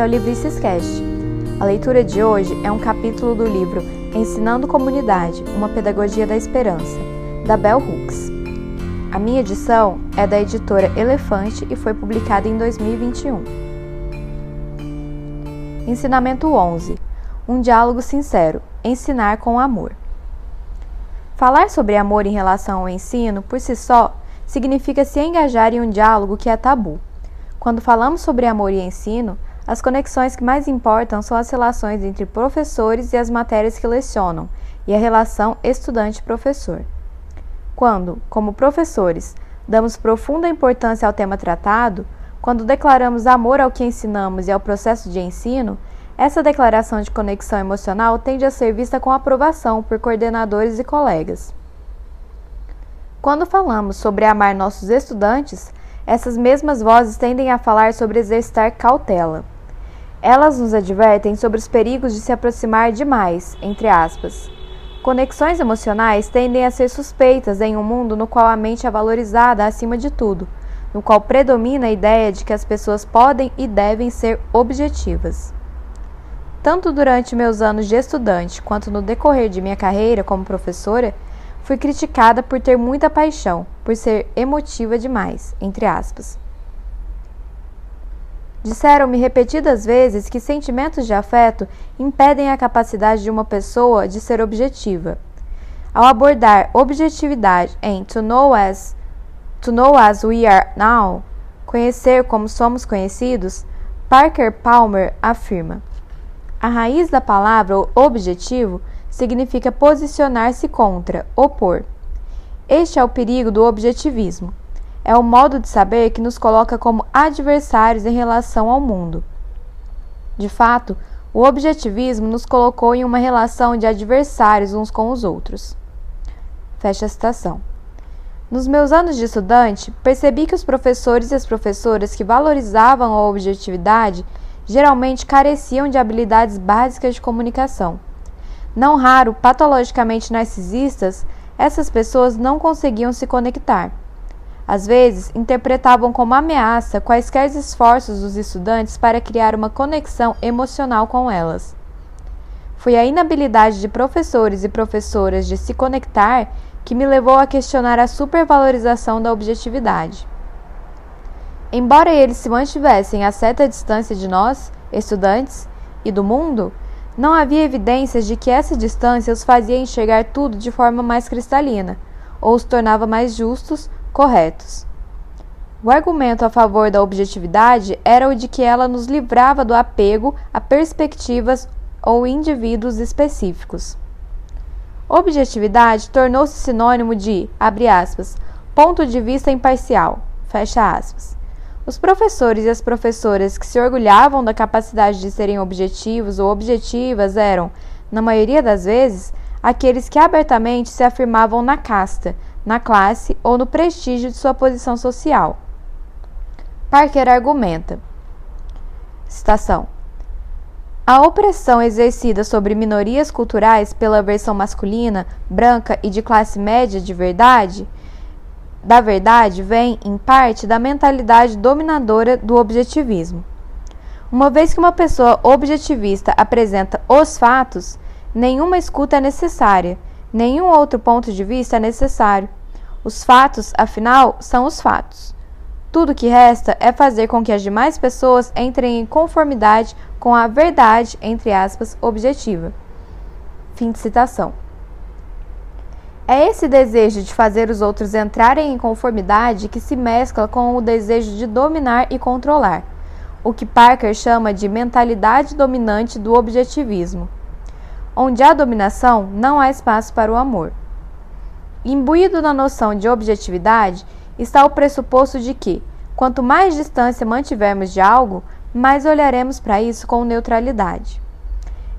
É o Livrices Cast. A leitura de hoje é um capítulo do livro Ensinando Comunidade, uma pedagogia da esperança, da Bell Hooks. A minha edição é da editora Elefante e foi publicada em 2021. Ensinamento 11. Um diálogo sincero. Ensinar com amor. Falar sobre amor em relação ao ensino, por si só, significa se engajar em um diálogo que é tabu. Quando falamos sobre amor e ensino, as conexões que mais importam são as relações entre professores e as matérias que lecionam, e a relação estudante-professor. Quando, como professores, damos profunda importância ao tema tratado, quando declaramos amor ao que ensinamos e ao processo de ensino, essa declaração de conexão emocional tende a ser vista com aprovação por coordenadores e colegas. Quando falamos sobre amar nossos estudantes, essas mesmas vozes tendem a falar sobre exercitar cautela. Elas nos advertem sobre os perigos de se aproximar demais, entre aspas. Conexões emocionais tendem a ser suspeitas em um mundo no qual a mente é valorizada acima de tudo, no qual predomina a ideia de que as pessoas podem e devem ser objetivas. Tanto durante meus anos de estudante quanto no decorrer de minha carreira como professora, Fui criticada por ter muita paixão, por ser emotiva demais, entre aspas. Disseram-me repetidas vezes que sentimentos de afeto impedem a capacidade de uma pessoa de ser objetiva. Ao abordar objetividade em To Know As, to know as We Are Now, conhecer como somos conhecidos, Parker Palmer afirma: A raiz da palavra objetivo significa posicionar-se contra, opor. Este é o perigo do objetivismo. É o modo de saber que nos coloca como adversários em relação ao mundo. De fato, o objetivismo nos colocou em uma relação de adversários uns com os outros. Fecha a citação. Nos meus anos de estudante, percebi que os professores e as professoras que valorizavam a objetividade geralmente careciam de habilidades básicas de comunicação. Não raro, patologicamente narcisistas, essas pessoas não conseguiam se conectar. Às vezes, interpretavam como ameaça quaisquer esforços dos estudantes para criar uma conexão emocional com elas. Foi a inabilidade de professores e professoras de se conectar que me levou a questionar a supervalorização da objetividade. Embora eles se mantivessem a certa distância de nós, estudantes, e do mundo, não havia evidências de que essa distância os fazia enxergar tudo de forma mais cristalina, ou os tornava mais justos, corretos. O argumento a favor da objetividade era o de que ela nos livrava do apego a perspectivas ou indivíduos específicos. Objetividade tornou-se sinônimo de, abre aspas, ponto de vista imparcial, fecha aspas. Os professores e as professoras que se orgulhavam da capacidade de serem objetivos ou objetivas eram, na maioria das vezes, aqueles que abertamente se afirmavam na casta, na classe ou no prestígio de sua posição social. Parker argumenta: Citação. A opressão exercida sobre minorias culturais pela versão masculina, branca e de classe média de verdade da verdade vem, em parte, da mentalidade dominadora do objetivismo. Uma vez que uma pessoa objetivista apresenta os fatos, nenhuma escuta é necessária, nenhum outro ponto de vista é necessário. Os fatos, afinal, são os fatos. Tudo que resta é fazer com que as demais pessoas entrem em conformidade com a verdade, entre aspas, objetiva. Fim de citação. É esse desejo de fazer os outros entrarem em conformidade que se mescla com o desejo de dominar e controlar, o que Parker chama de mentalidade dominante do objetivismo. Onde há dominação, não há espaço para o amor. Imbuído na noção de objetividade está o pressuposto de que, quanto mais distância mantivermos de algo, mais olharemos para isso com neutralidade.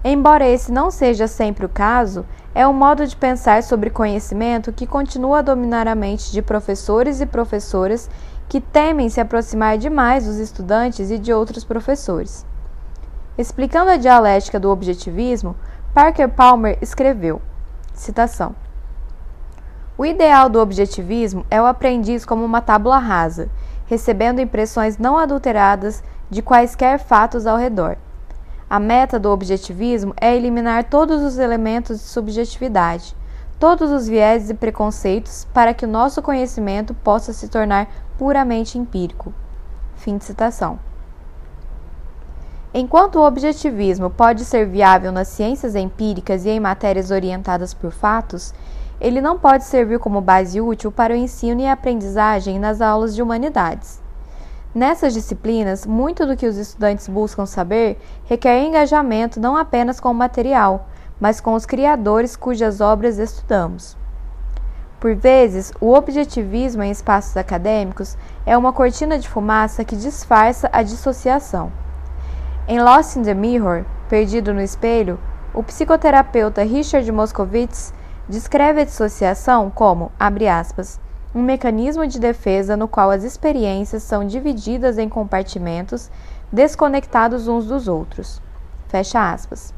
Embora esse não seja sempre o caso, é um modo de pensar sobre conhecimento que continua a dominar a mente de professores e professoras que temem se aproximar demais dos estudantes e de outros professores. Explicando a dialética do objetivismo, Parker Palmer escreveu: citação, O ideal do objetivismo é o aprendiz como uma tábula rasa, recebendo impressões não adulteradas de quaisquer fatos ao redor. A meta do objetivismo é eliminar todos os elementos de subjetividade, todos os vieses e preconceitos para que o nosso conhecimento possa se tornar puramente empírico. Fim de citação. Enquanto o objetivismo pode ser viável nas ciências empíricas e em matérias orientadas por fatos, ele não pode servir como base útil para o ensino e aprendizagem nas aulas de humanidades. Nessas disciplinas, muito do que os estudantes buscam saber requer engajamento não apenas com o material, mas com os criadores cujas obras estudamos. Por vezes, o objetivismo em espaços acadêmicos é uma cortina de fumaça que disfarça a dissociação. Em Lost in the Mirror, Perdido no Espelho, o psicoterapeuta Richard Moscovitz descreve a dissociação como, abre aspas, um mecanismo de defesa no qual as experiências são divididas em compartimentos desconectados uns dos outros. Fecha aspas.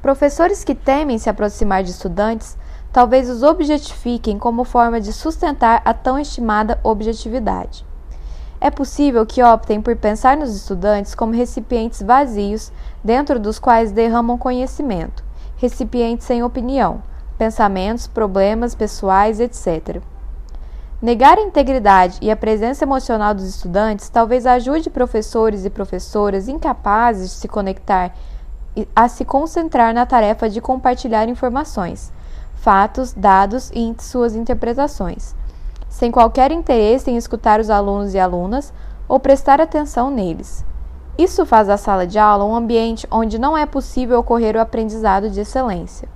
Professores que temem se aproximar de estudantes talvez os objetifiquem como forma de sustentar a tão estimada objetividade. É possível que optem por pensar nos estudantes como recipientes vazios dentro dos quais derramam conhecimento, recipientes sem opinião, pensamentos, problemas pessoais, etc. Negar a integridade e a presença emocional dos estudantes talvez ajude professores e professoras incapazes de se conectar a se concentrar na tarefa de compartilhar informações, fatos, dados e suas interpretações, sem qualquer interesse em escutar os alunos e alunas ou prestar atenção neles. Isso faz a sala de aula um ambiente onde não é possível ocorrer o aprendizado de excelência.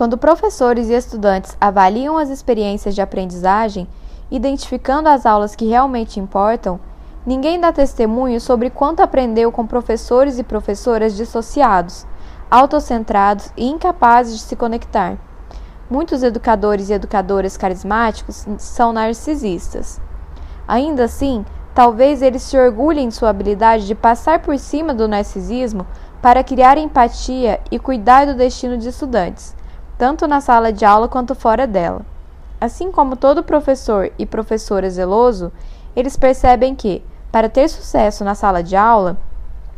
Quando professores e estudantes avaliam as experiências de aprendizagem, identificando as aulas que realmente importam, ninguém dá testemunho sobre quanto aprendeu com professores e professoras dissociados, autocentrados e incapazes de se conectar. Muitos educadores e educadoras carismáticos são narcisistas. Ainda assim, talvez eles se orgulhem de sua habilidade de passar por cima do narcisismo para criar empatia e cuidar do destino de estudantes, tanto na sala de aula quanto fora dela. Assim como todo professor e professora zeloso, eles percebem que, para ter sucesso na sala de aula,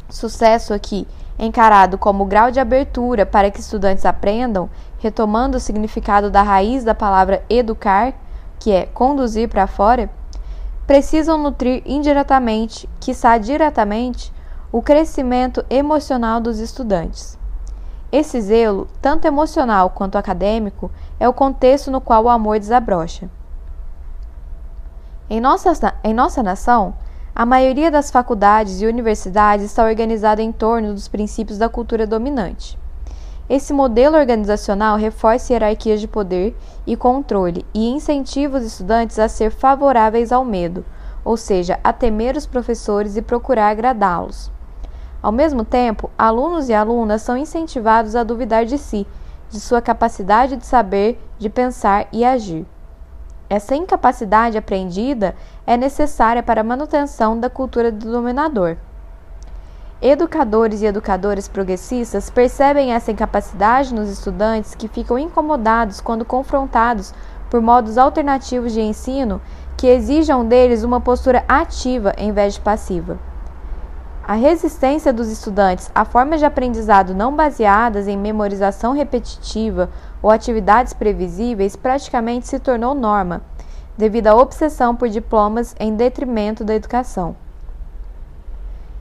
sucesso aqui encarado como grau de abertura para que estudantes aprendam, retomando o significado da raiz da palavra educar, que é conduzir para fora, precisam nutrir indiretamente, quiçá diretamente, o crescimento emocional dos estudantes. Esse zelo, tanto emocional quanto acadêmico, é o contexto no qual o amor desabrocha. Em nossa, em nossa nação, a maioria das faculdades e universidades está organizada em torno dos princípios da cultura dominante. Esse modelo organizacional reforça hierarquias de poder e controle e incentiva os estudantes a ser favoráveis ao medo, ou seja, a temer os professores e procurar agradá-los. Ao mesmo tempo, alunos e alunas são incentivados a duvidar de si, de sua capacidade de saber, de pensar e agir. Essa incapacidade aprendida é necessária para a manutenção da cultura do dominador. Educadores e educadoras progressistas percebem essa incapacidade nos estudantes que ficam incomodados quando confrontados por modos alternativos de ensino que exijam deles uma postura ativa em vez de passiva. A resistência dos estudantes a formas de aprendizado não baseadas em memorização repetitiva ou atividades previsíveis praticamente se tornou norma, devido à obsessão por diplomas em detrimento da educação.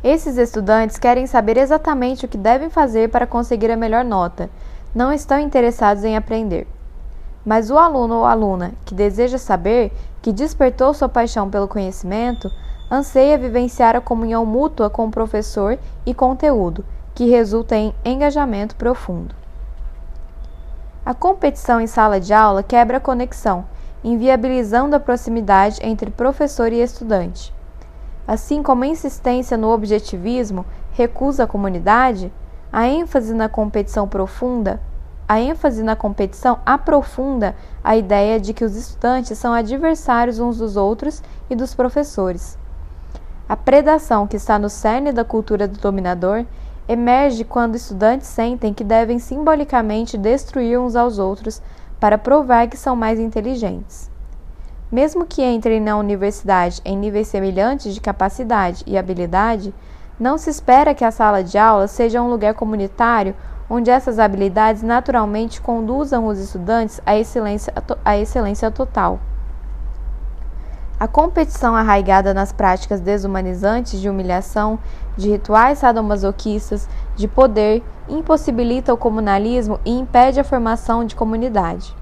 Esses estudantes querem saber exatamente o que devem fazer para conseguir a melhor nota, não estão interessados em aprender. Mas o aluno ou aluna que deseja saber, que despertou sua paixão pelo conhecimento, anseia vivenciar a comunhão mútua com o professor e conteúdo, que resulta em engajamento profundo. A competição em sala de aula quebra a conexão, inviabilizando a proximidade entre professor e estudante. Assim como a insistência no objetivismo recusa a comunidade, a ênfase na competição profunda, a ênfase na competição aprofunda a ideia de que os estudantes são adversários uns dos outros e dos professores. A predação que está no cerne da cultura do dominador emerge quando estudantes sentem que devem simbolicamente destruir uns aos outros para provar que são mais inteligentes. Mesmo que entrem na universidade em níveis semelhantes de capacidade e habilidade, não se espera que a sala de aula seja um lugar comunitário onde essas habilidades naturalmente conduzam os estudantes à excelência, à excelência total. A competição arraigada nas práticas desumanizantes de humilhação, de rituais sadomasoquistas, de poder, impossibilita o comunalismo e impede a formação de comunidade.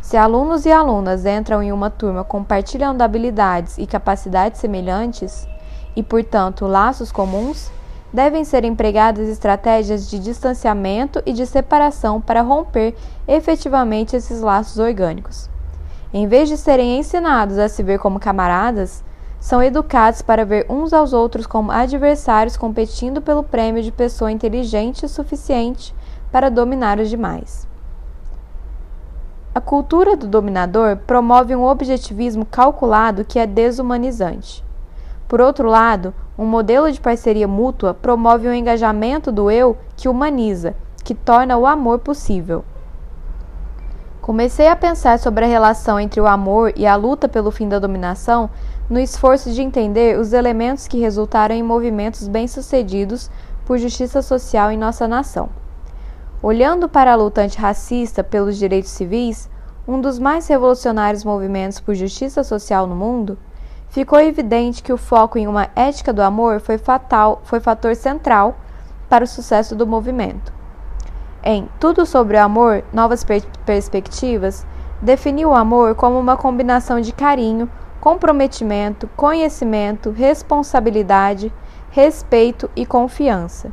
Se alunos e alunas entram em uma turma compartilhando habilidades e capacidades semelhantes, e, portanto, laços comuns, devem ser empregadas estratégias de distanciamento e de separação para romper efetivamente esses laços orgânicos. Em vez de serem ensinados a se ver como camaradas, são educados para ver uns aos outros como adversários competindo pelo prêmio de pessoa inteligente o suficiente para dominar os demais. A cultura do dominador promove um objetivismo calculado que é desumanizante. Por outro lado, um modelo de parceria mútua promove um engajamento do eu que humaniza, que torna o amor possível. Comecei a pensar sobre a relação entre o amor e a luta pelo fim da dominação no esforço de entender os elementos que resultaram em movimentos bem-sucedidos por justiça social em nossa nação. Olhando para a luta antirracista pelos direitos civis, um dos mais revolucionários movimentos por justiça social no mundo, ficou evidente que o foco em uma ética do amor foi, fatal, foi fator central para o sucesso do movimento. Em Tudo sobre o Amor, Novas per Perspectivas, definiu o amor como uma combinação de carinho, comprometimento, conhecimento, responsabilidade, respeito e confiança.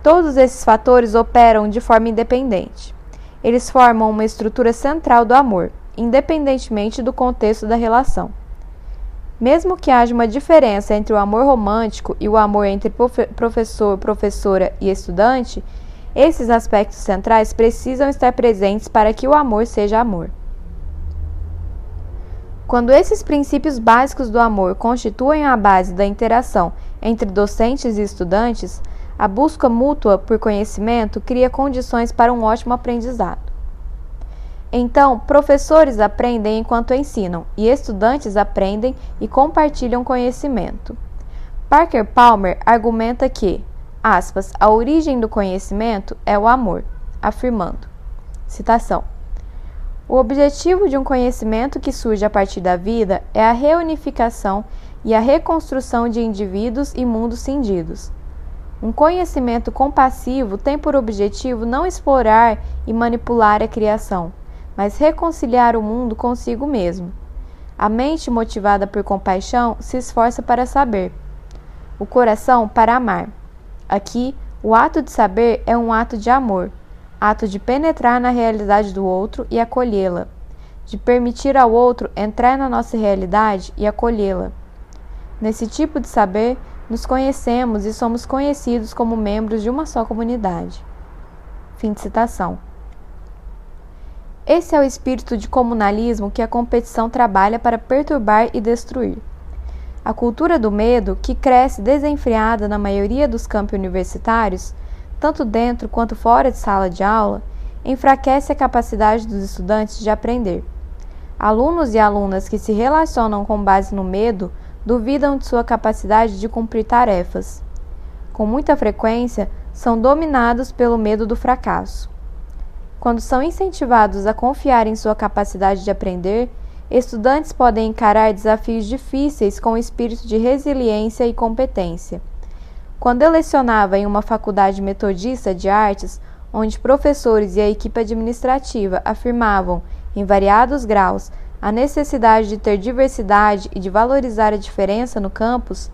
Todos esses fatores operam de forma independente. Eles formam uma estrutura central do amor, independentemente do contexto da relação. Mesmo que haja uma diferença entre o amor romântico e o amor entre professor, professora e estudante, esses aspectos centrais precisam estar presentes para que o amor seja amor. Quando esses princípios básicos do amor constituem a base da interação entre docentes e estudantes, a busca mútua por conhecimento cria condições para um ótimo aprendizado. Então, professores aprendem enquanto ensinam, e estudantes aprendem e compartilham conhecimento. Parker Palmer argumenta que, aspas, a origem do conhecimento é o amor, afirmando, citação, o objetivo de um conhecimento que surge a partir da vida é a reunificação e a reconstrução de indivíduos e mundos cindidos. Um conhecimento compassivo tem por objetivo não explorar e manipular a criação, mas reconciliar o mundo consigo mesmo. A mente motivada por compaixão se esforça para saber, o coração para amar. Aqui, o ato de saber é um ato de amor, ato de penetrar na realidade do outro e acolhê-la, de permitir ao outro entrar na nossa realidade e acolhê-la. Nesse tipo de saber, nos conhecemos e somos conhecidos como membros de uma só comunidade. Fim de citação. Esse é o espírito de comunalismo que a competição trabalha para perturbar e destruir. A cultura do medo, que cresce desenfreada na maioria dos campos universitários, tanto dentro quanto fora de sala de aula, enfraquece a capacidade dos estudantes de aprender. Alunos e alunas que se relacionam com base no medo duvidam de sua capacidade de cumprir tarefas. Com muita frequência, são dominados pelo medo do fracasso. Quando são incentivados a confiar em sua capacidade de aprender, estudantes podem encarar desafios difíceis com espírito de resiliência e competência. Quando eu lecionava em uma faculdade metodista de artes, onde professores e a equipe administrativa afirmavam, em variados graus, a necessidade de ter diversidade e de valorizar a diferença no campus,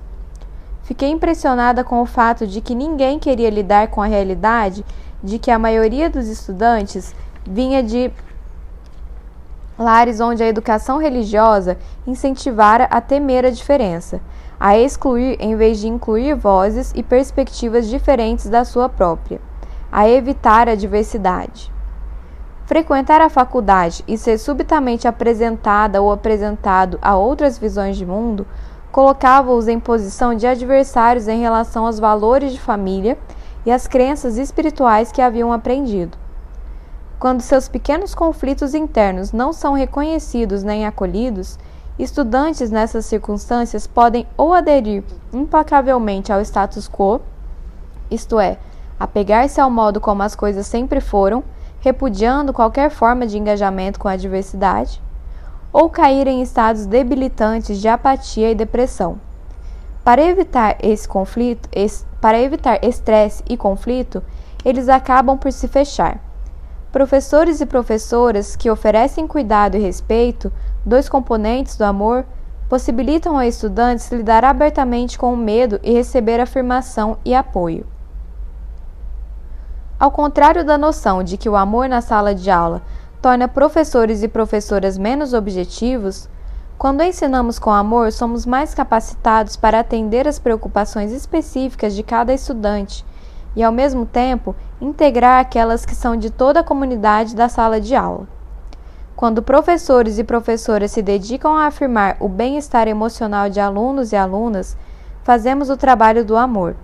fiquei impressionada com o fato de que ninguém queria lidar com a realidade de que a maioria dos estudantes vinha de lares onde a educação religiosa incentivara a temer a diferença, a excluir em vez de incluir vozes e perspectivas diferentes da sua própria, a evitar a diversidade. Frequentar a faculdade e ser subitamente apresentada ou apresentado a outras visões de mundo colocava-os em posição de adversários em relação aos valores de família e as crenças espirituais que haviam aprendido. Quando seus pequenos conflitos internos não são reconhecidos nem acolhidos, estudantes nessas circunstâncias podem ou aderir implacavelmente ao status quo, isto é, apegar-se ao modo como as coisas sempre foram, repudiando qualquer forma de engajamento com a diversidade, ou cair em estados debilitantes de apatia e depressão. Para evitar esse conflito, para evitar estresse e conflito, eles acabam por se fechar Professores e professoras que oferecem cuidado e respeito, dois componentes do amor, possibilitam a estudantes lidar abertamente com o medo e receber afirmação e apoio. Ao contrário da noção de que o amor na sala de aula torna professores e professoras menos objetivos, quando ensinamos com amor, somos mais capacitados para atender às preocupações específicas de cada estudante e, ao mesmo tempo, integrar aquelas que são de toda a comunidade da sala de aula. Quando professores e professoras se dedicam a afirmar o bem-estar emocional de alunos e alunas, fazemos o trabalho do amor.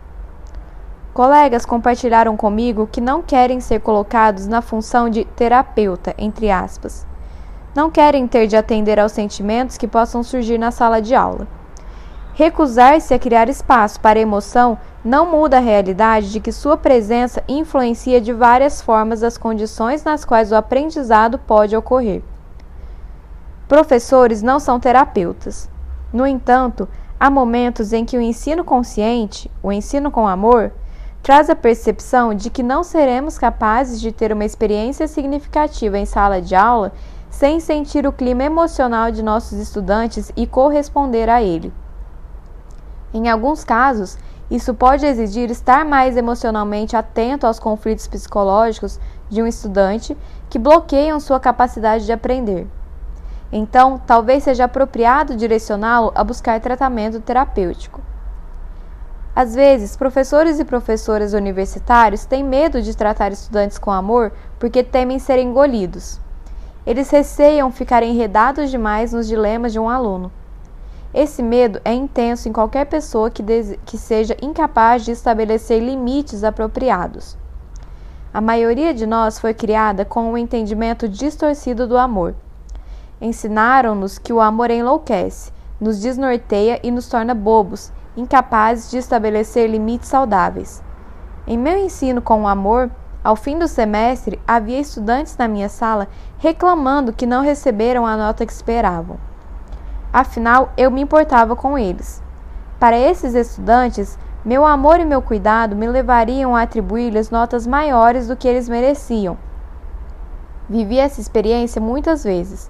Colegas compartilharam comigo que não querem ser colocados na função de terapeuta, entre aspas. Não querem ter de atender aos sentimentos que possam surgir na sala de aula. Recusar-se a criar espaço para a emoção não muda a realidade de que sua presença influencia de várias formas as condições nas quais o aprendizado pode ocorrer. Professores não são terapeutas. No entanto, há momentos em que o ensino consciente, o ensino com amor, traz a percepção de que não seremos capazes de ter uma experiência significativa em sala de aula sem sentir o clima emocional de nossos estudantes e corresponder a ele. Em alguns casos, isso pode exigir estar mais emocionalmente atento aos conflitos psicológicos de um estudante que bloqueiam sua capacidade de aprender. Então, talvez seja apropriado direcioná-lo a buscar tratamento terapêutico. Às vezes, professores e professoras universitários têm medo de tratar estudantes com amor porque temem ser engolidos. Eles receiam ficar enredados demais nos dilemas de um aluno. Esse medo é intenso em qualquer pessoa que, que seja incapaz de estabelecer limites apropriados. A maioria de nós foi criada com um entendimento distorcido do amor. Ensinaram-nos que o amor enlouquece, nos desnorteia e nos torna bobos, incapazes de estabelecer limites saudáveis. Em meu ensino com o amor, ao fim do semestre, havia estudantes na minha sala reclamando que não receberam a nota que esperavam. Afinal, eu me importava com eles. Para esses estudantes, meu amor e meu cuidado me levariam a atribuir-lhes notas maiores do que eles mereciam. Vivi essa experiência muitas vezes.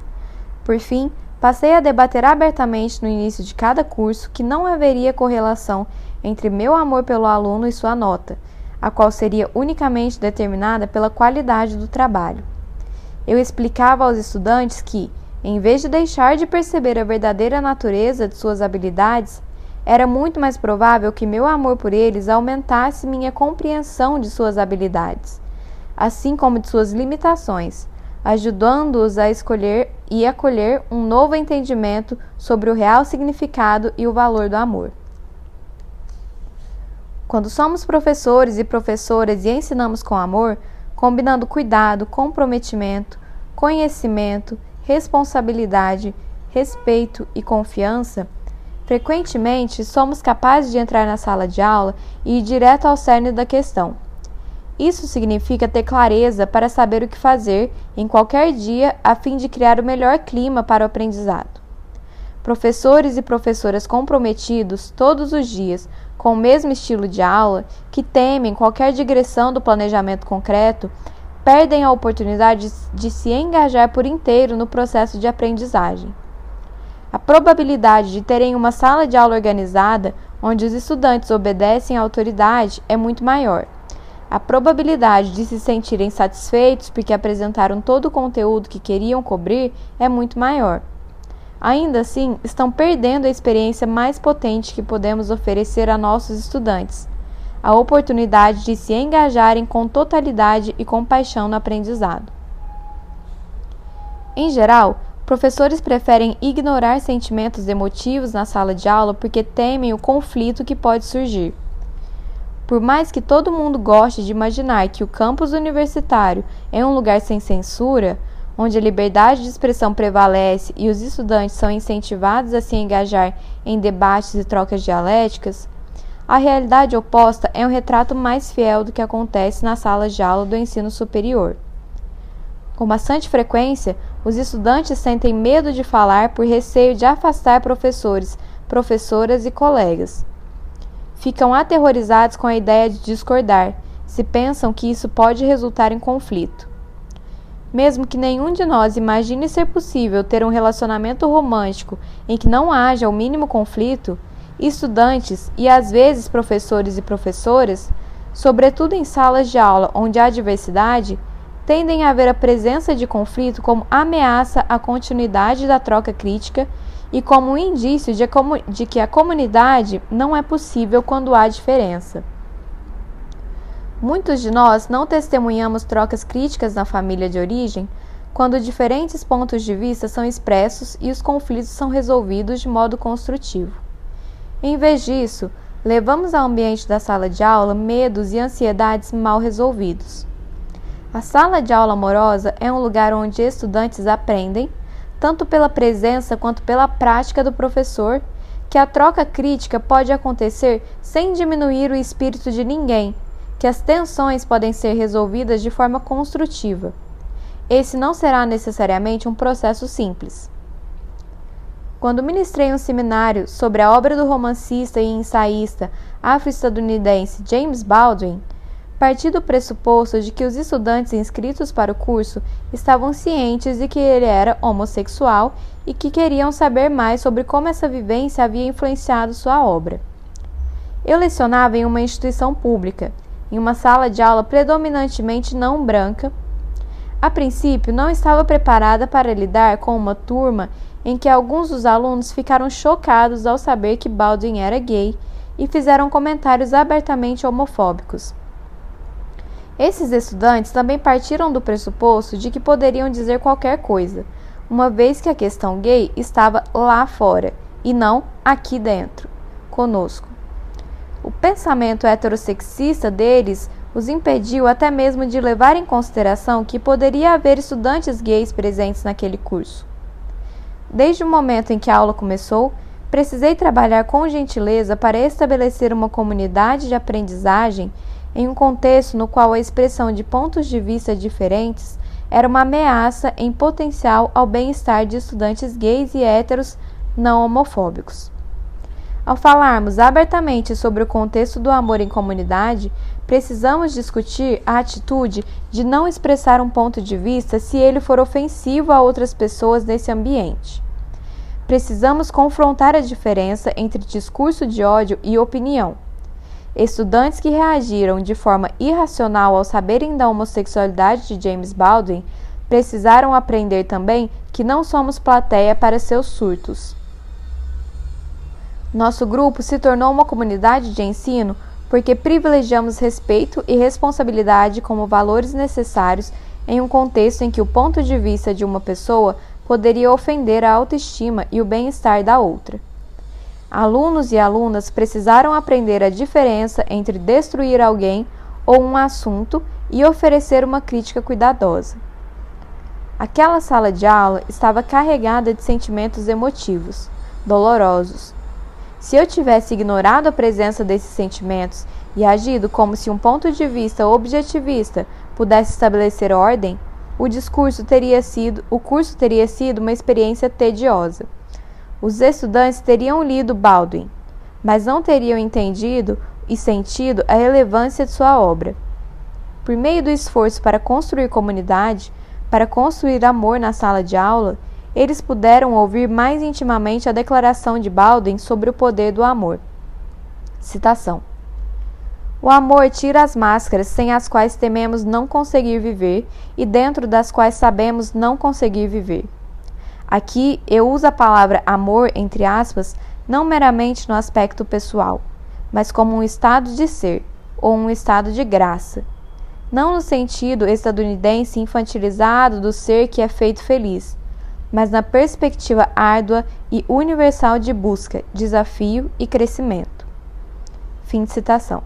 Por fim, passei a debater abertamente no início de cada curso que não haveria correlação entre meu amor pelo aluno e sua nota, a qual seria unicamente determinada pela qualidade do trabalho. Eu explicava aos estudantes que, em vez de deixar de perceber a verdadeira natureza de suas habilidades, era muito mais provável que meu amor por eles aumentasse minha compreensão de suas habilidades, assim como de suas limitações, ajudando-os a escolher e acolher um novo entendimento sobre o real significado e o valor do amor. Quando somos professores e professoras e ensinamos com amor, combinando cuidado, comprometimento, conhecimento, responsabilidade, respeito e confiança, frequentemente somos capazes de entrar na sala de aula e ir direto ao cerne da questão. Isso significa ter clareza para saber o que fazer em qualquer dia a fim de criar o melhor clima para o aprendizado. Professores e professoras comprometidos todos os dias com o mesmo estilo de aula, que temem qualquer digressão do planejamento concreto, perdem a oportunidade de se engajar por inteiro no processo de aprendizagem. A probabilidade de terem uma sala de aula organizada, onde os estudantes obedecem à autoridade, é muito maior. A probabilidade de se sentirem satisfeitos porque apresentaram todo o conteúdo que queriam cobrir é muito maior. Ainda assim, estão perdendo a experiência mais potente que podemos oferecer a nossos estudantes, a oportunidade de se engajarem com totalidade e compaixão no aprendizado. Em geral, professores preferem ignorar sentimentos emotivos na sala de aula porque temem o conflito que pode surgir. Por mais que todo mundo goste de imaginar que o campus universitário é um lugar sem censura, onde a liberdade de expressão prevalece e os estudantes são incentivados a se engajar em debates e trocas dialéticas, a realidade oposta é um retrato mais fiel do que acontece nas salas de aula do ensino superior. Com bastante frequência, os estudantes sentem medo de falar por receio de afastar professores, professoras e colegas. Ficam aterrorizados com a ideia de discordar, se pensam que isso pode resultar em conflito. Mesmo que nenhum de nós imagine ser possível ter um relacionamento romântico em que não haja o mínimo conflito, estudantes e às vezes professores e professoras, sobretudo em salas de aula onde há diversidade, tendem a ver a presença de conflito como ameaça à continuidade da troca crítica e como um indício de, de que a comunidade não é possível quando há diferença. Muitos de nós não testemunhamos trocas críticas na família de origem quando diferentes pontos de vista são expressos e os conflitos são resolvidos de modo construtivo. Em vez disso, levamos ao ambiente da sala de aula medos e ansiedades mal resolvidos. A sala de aula amorosa é um lugar onde estudantes aprendem, tanto pela presença quanto pela prática do professor, que a troca crítica pode acontecer sem diminuir o espírito de ninguém que as tensões podem ser resolvidas de forma construtiva. Esse não será necessariamente um processo simples. Quando ministrei um seminário sobre a obra do romancista e ensaísta afro-estadunidense James Baldwin, parti do pressuposto de que os estudantes inscritos para o curso estavam cientes de que ele era homossexual e que queriam saber mais sobre como essa vivência havia influenciado sua obra. Eu lecionava em uma instituição pública em uma sala de aula predominantemente não branca. A princípio, não estava preparada para lidar com uma turma em que alguns dos alunos ficaram chocados ao saber que Baldwin era gay e fizeram comentários abertamente homofóbicos. Esses estudantes também partiram do pressuposto de que poderiam dizer qualquer coisa, uma vez que a questão gay estava lá fora e não aqui dentro, conosco. O pensamento heterossexista deles os impediu até mesmo de levar em consideração que poderia haver estudantes gays presentes naquele curso. Desde o momento em que a aula começou, precisei trabalhar com gentileza para estabelecer uma comunidade de aprendizagem em um contexto no qual a expressão de pontos de vista diferentes era uma ameaça em potencial ao bem-estar de estudantes gays e héteros não homofóbicos. Ao falarmos abertamente sobre o contexto do amor em comunidade, precisamos discutir a atitude de não expressar um ponto de vista se ele for ofensivo a outras pessoas nesse ambiente. Precisamos confrontar a diferença entre discurso de ódio e opinião. Estudantes que reagiram de forma irracional ao saberem da homossexualidade de James Baldwin precisaram aprender também que não somos plateia para seus surtos. Nosso grupo se tornou uma comunidade de ensino porque privilegiamos respeito e responsabilidade como valores necessários em um contexto em que o ponto de vista de uma pessoa poderia ofender a autoestima e o bem-estar da outra. Alunos e alunas precisaram aprender a diferença entre destruir alguém ou um assunto e oferecer uma crítica cuidadosa. Aquela sala de aula estava carregada de sentimentos emotivos, dolorosos, se eu tivesse ignorado a presença desses sentimentos e agido como se um ponto de vista objetivista pudesse estabelecer ordem, o discurso teria sido, o curso teria sido uma experiência tediosa. Os estudantes teriam lido Baldwin, mas não teriam entendido e sentido a relevância de sua obra. Por meio do esforço para construir comunidade, para construir amor na sala de aula, eles puderam ouvir mais intimamente a declaração de Baldwin sobre o poder do amor. Citação: O amor tira as máscaras sem as quais tememos não conseguir viver e dentro das quais sabemos não conseguir viver. Aqui eu uso a palavra amor entre aspas não meramente no aspecto pessoal, mas como um estado de ser ou um estado de graça. Não no sentido estadunidense infantilizado do ser que é feito feliz, mas na perspectiva árdua e universal de busca, desafio e crescimento. Fim de citação.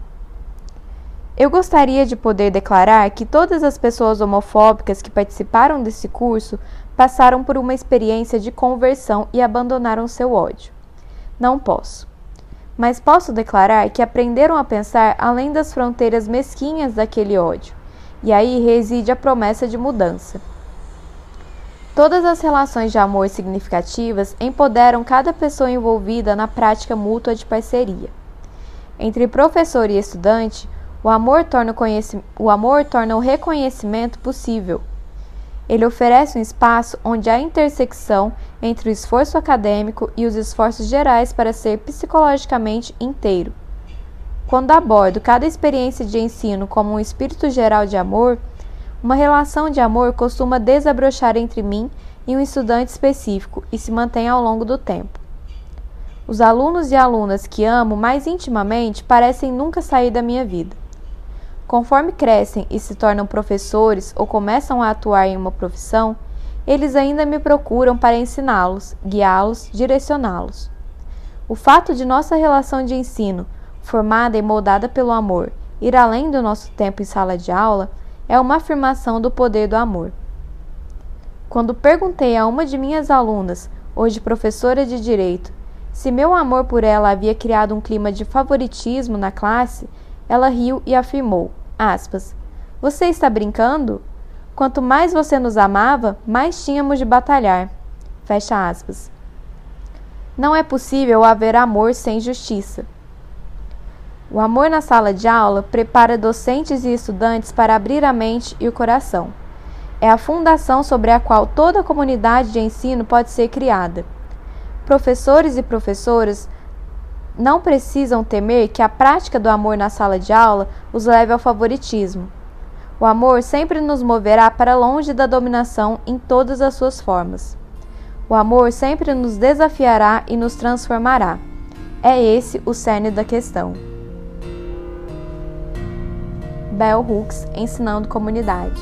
Eu gostaria de poder declarar que todas as pessoas homofóbicas que participaram desse curso passaram por uma experiência de conversão e abandonaram seu ódio. Não posso. Mas posso declarar que aprenderam a pensar além das fronteiras mesquinhas daquele ódio, e aí reside a promessa de mudança. Todas as relações de amor significativas empoderam cada pessoa envolvida na prática mútua de parceria. Entre professor e estudante, o amor torna o, o, amor torna o reconhecimento possível. Ele oferece um espaço onde há intersecção entre o esforço acadêmico e os esforços gerais para ser psicologicamente inteiro. Quando abordo cada experiência de ensino como um espírito geral de amor, uma relação de amor costuma desabrochar entre mim e um estudante específico e se mantém ao longo do tempo. Os alunos e alunas que amo mais intimamente parecem nunca sair da minha vida. Conforme crescem e se tornam professores ou começam a atuar em uma profissão, eles ainda me procuram para ensiná-los, guiá-los, direcioná-los. O fato de nossa relação de ensino, formada e moldada pelo amor, ir além do nosso tempo em sala de aula, é uma afirmação do poder do amor. Quando perguntei a uma de minhas alunas, hoje professora de direito, se meu amor por ela havia criado um clima de favoritismo na classe, ela riu e afirmou: aspas, Você está brincando? Quanto mais você nos amava, mais tínhamos de batalhar. Fecha aspas. Não é possível haver amor sem justiça. O amor na sala de aula prepara docentes e estudantes para abrir a mente e o coração. É a fundação sobre a qual toda a comunidade de ensino pode ser criada. Professores e professoras não precisam temer que a prática do amor na sala de aula os leve ao favoritismo. O amor sempre nos moverá para longe da dominação em todas as suas formas. O amor sempre nos desafiará e nos transformará. É esse o cerne da questão. Bell Hooks ensinando comunidade.